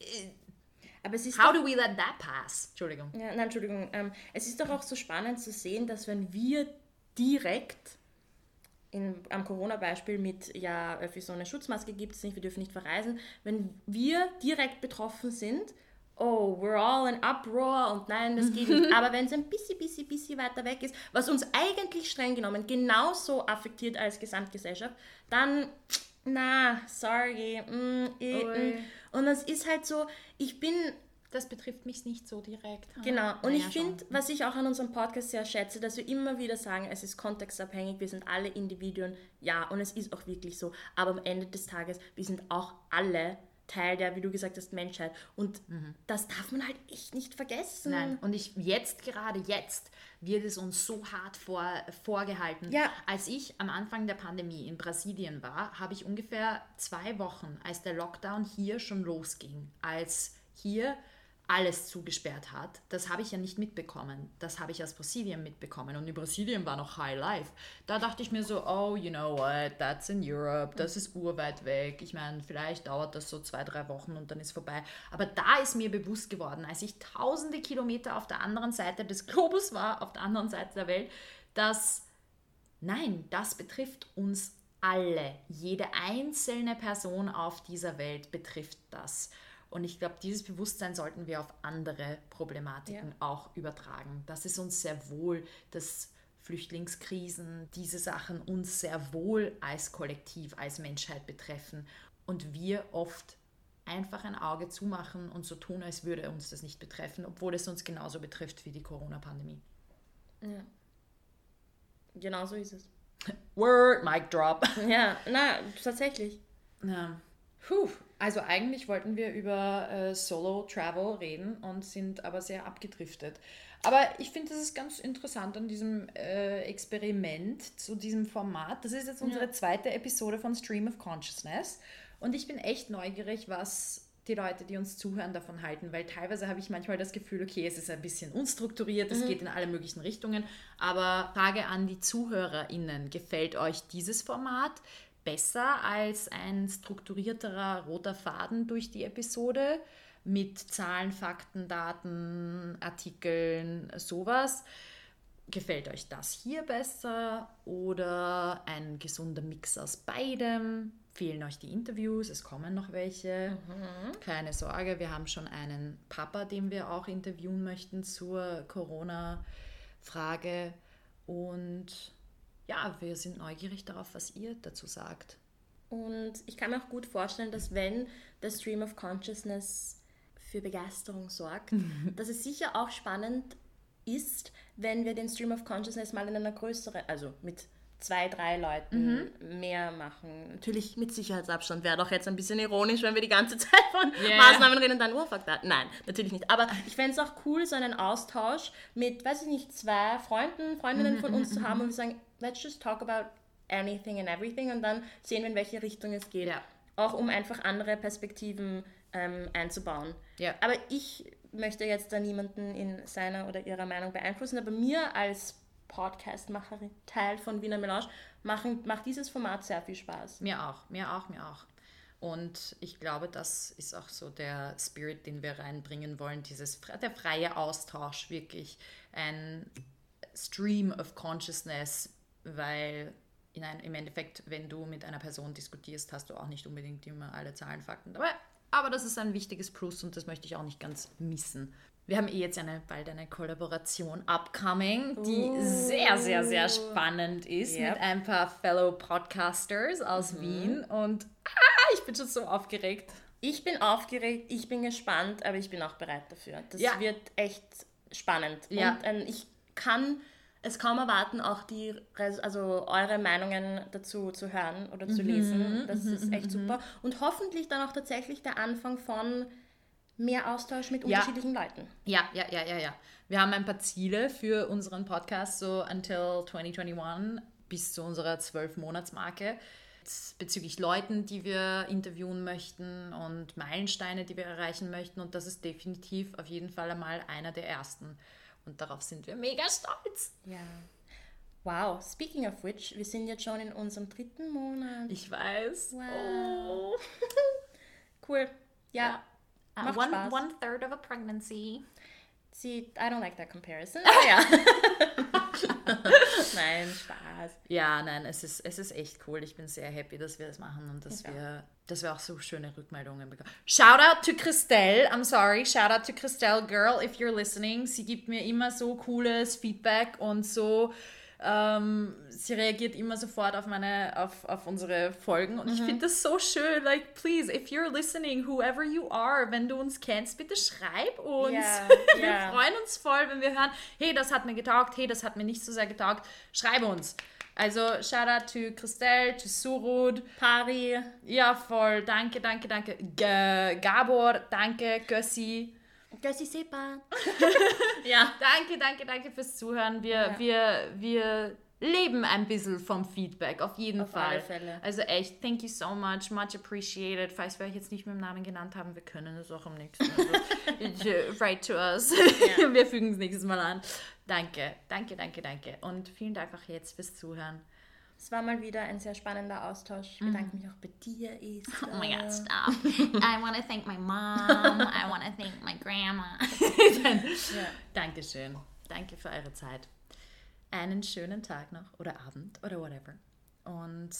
Mhm. aber es ist How doch, do we let that pass? Entschuldigung. Ja, nein, Entschuldigung. Ähm, es ist doch auch so spannend zu sehen, dass wenn wir direkt in, am Corona-Beispiel mit, ja, für so eine Schutzmaske gibt es nicht, wir dürfen nicht verreisen, wenn wir direkt betroffen sind, oh, we're all in uproar und nein, das geht nicht. Aber wenn es ein bisschen, bisschen, bisschen weiter weg ist, was uns eigentlich streng genommen genauso affektiert als Gesamtgesellschaft, dann, na, sorry. Mm, eh, mm. Und es ist halt so, ich bin das betrifft mich nicht so direkt. Genau. Und naja, ich finde, was ich auch an unserem Podcast sehr schätze, dass wir immer wieder sagen, es ist kontextabhängig, wir sind alle Individuen. Ja, und es ist auch wirklich so. Aber am Ende des Tages, wir sind auch alle Teil der, wie du gesagt hast, Menschheit. Und mhm. das darf man halt echt nicht vergessen. Nein, und ich jetzt, gerade jetzt, wird es uns so hart vor, vorgehalten. Ja. Als ich am Anfang der Pandemie in Brasilien war, habe ich ungefähr zwei Wochen, als der Lockdown hier schon losging, als hier alles zugesperrt hat, das habe ich ja nicht mitbekommen. Das habe ich aus Brasilien mitbekommen. Und in Brasilien war noch High Life. Da dachte ich mir so, oh, you know what, that's in Europe, das ist urweit weg. Ich meine, vielleicht dauert das so zwei, drei Wochen und dann ist vorbei. Aber da ist mir bewusst geworden, als ich tausende Kilometer auf der anderen Seite des Globus war, auf der anderen Seite der Welt, dass, nein, das betrifft uns alle. Jede einzelne Person auf dieser Welt betrifft das. Und ich glaube, dieses Bewusstsein sollten wir auf andere Problematiken ja. auch übertragen. Das ist uns sehr wohl, dass Flüchtlingskrisen, diese Sachen uns sehr wohl als Kollektiv, als Menschheit betreffen und wir oft einfach ein Auge zumachen und so tun, als würde uns das nicht betreffen, obwohl es uns genauso betrifft wie die Corona-Pandemie. Ja. Genau so ist es. Word, mic drop. Ja, na, tatsächlich. Ja. Puh. Also eigentlich wollten wir über äh, Solo-Travel reden und sind aber sehr abgedriftet. Aber ich finde, das ist ganz interessant an diesem äh, Experiment, zu diesem Format. Das ist jetzt unsere Ja. zweite Episode von Stream of Consciousness. Und ich bin echt neugierig, was die Leute, die uns zuhören, davon halten, weil teilweise habe ich manchmal das Gefühl, okay, es ist ein bisschen unstrukturiert, es geht in alle möglichen Richtungen. Aber Frage an die ZuhörerInnen, gefällt euch dieses Format besser als ein strukturierterer roter Faden durch die Episode mit Zahlen, Fakten, Daten, Artikeln, sowas? Gefällt euch das hier besser oder ein gesunder Mix aus beidem? Fehlen euch die Interviews? Es kommen noch welche. Keine Sorge, wir haben schon einen Papa, den wir auch interviewen möchten zur Corona-Frage. Und ja, wir sind neugierig darauf, was ihr dazu sagt. Und ich kann mir auch gut vorstellen, dass wenn der Stream of Consciousness für Begeisterung sorgt, dass es sicher auch spannend ist, wenn wir den Stream of Consciousness mal in einer größeren, also mit zwei, drei Leuten mehr machen. Natürlich mit Sicherheitsabstand. Wäre doch jetzt ein bisschen ironisch, wenn wir die ganze Zeit von Ja. Maßnahmen reden und dann, oh fuck that. Nein, natürlich nicht. Aber ich fände es auch cool, so einen Austausch mit, weiß ich nicht, zwei Freunden, Freundinnen von uns zu haben und wir sagen, let's just talk about anything and everything und dann sehen wir, in welche Richtung es geht. Ja. Auch um einfach andere Perspektiven ähm, einzubauen. Ja. Aber ich möchte jetzt da niemanden in seiner oder ihrer Meinung beeinflussen, aber mir als Podcast-Macherin, Teil von Wiener Melange, machen, macht dieses Format sehr viel Spaß. Mir auch, mir auch, mir auch. Und ich glaube, das ist auch so der Spirit, den wir reinbringen wollen, dieses der freie Austausch, wirklich ein Stream of Consciousness, weil in ein, im Endeffekt, wenn du mit einer Person diskutierst, hast du auch nicht unbedingt immer alle Zahlen, Fakten dabei. Aber das ist ein wichtiges Plus und das möchte ich auch nicht ganz missen. Wir haben eh jetzt eine, bald eine Kollaboration upcoming, die sehr, sehr, sehr spannend ist Yep. mit ein paar Fellow Podcasters aus Wien. Und ah, ich bin schon so aufgeregt. Ich bin aufgeregt, ich bin gespannt, aber ich bin auch bereit dafür. Das Ja. wird echt spannend. Ja. Und ähm, ich kann es kaum erwarten, auch die, Res- also eure Meinungen dazu zu hören oder Mhm, zu lesen. Das ist echt super. Und hoffentlich dann auch tatsächlich der Anfang von mehr Austausch mit Ja. unterschiedlichen Leuten. Ja, ja, ja, ja, ja. Wir haben ein paar Ziele für unseren Podcast, so until 2021, bis zu unserer 12-Monats-Marke. Bezüglich Leuten, die wir interviewen möchten und Meilensteine, die wir erreichen möchten. Und das ist definitiv auf jeden Fall einmal einer der ersten. Und darauf sind wir mega stolz. Ja. Wow, speaking of which, wir sind jetzt schon in unserem dritten Monat. Ich weiß. Wow. Oh. Cool. Ja. Uh, Macht one, Spaß. one third of a pregnancy. Sie, I don't like that comparison. Aber ja. Nein, Spaß. Ja, nein, es ist, es ist echt cool. Ich bin sehr happy, dass wir das machen und dass, auch. wir, dass wir auch so schöne Rückmeldungen bekommen. Shout out to Christelle. I'm sorry. Shout out to Christelle, girl, if you're listening. Sie gibt mir immer so cooles Feedback und so. Ähm, sie reagiert immer sofort auf meine, auf, auf unsere Folgen und ich Mhm. finde das so schön. Like, please, if you're listening, whoever you are, wenn du uns kennst, bitte schreib uns. Ja, wir ja. freuen uns voll, wenn wir hören, hey, das hat mir getaugt, hey, das hat mir nicht so sehr getaugt. Schreib uns. Also, shout out to Christelle, to Surud. Pari. Ja, voll. Danke, danke, danke. G Gabor, danke. Gössi. Gössi Sepa. ja. Danke, danke, danke fürs Zuhören. Wir, Ja. wir, wir leben ein bisschen vom Feedback, auf jeden Auf Fall. alle Fälle. Also echt, thank you so much, much appreciated. Falls wir euch jetzt nicht mit dem Namen genannt haben, wir können es auch am nächsten Mal. Also, write to us. Ja. Wir fügen es nächstes Mal an. Danke, danke, danke, danke. Und vielen Dank auch jetzt fürs Zuhören. Es war mal wieder ein sehr spannender Austausch. Ich bedanke mich auch bei dir, Esther. Oh my god, stop. I want to thank my mom. I want to thank my grandma. Ja. Dankeschön. Danke für eure Zeit. Einen schönen Tag noch oder Abend oder whatever. Und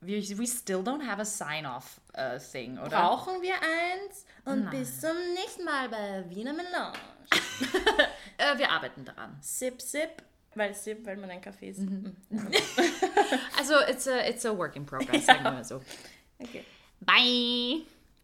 we, we still don't have a sign-off uh, thing, oder? Brauchen wir eins und bis zum nächsten Mal bei Wiener Melange. Äh, wir arbeiten daran. Sip, sip. Weil Sip, weil man ein Kaffee ist. Also, it's a, it's a work in progress, sagen wir mal so. Okay. Bye.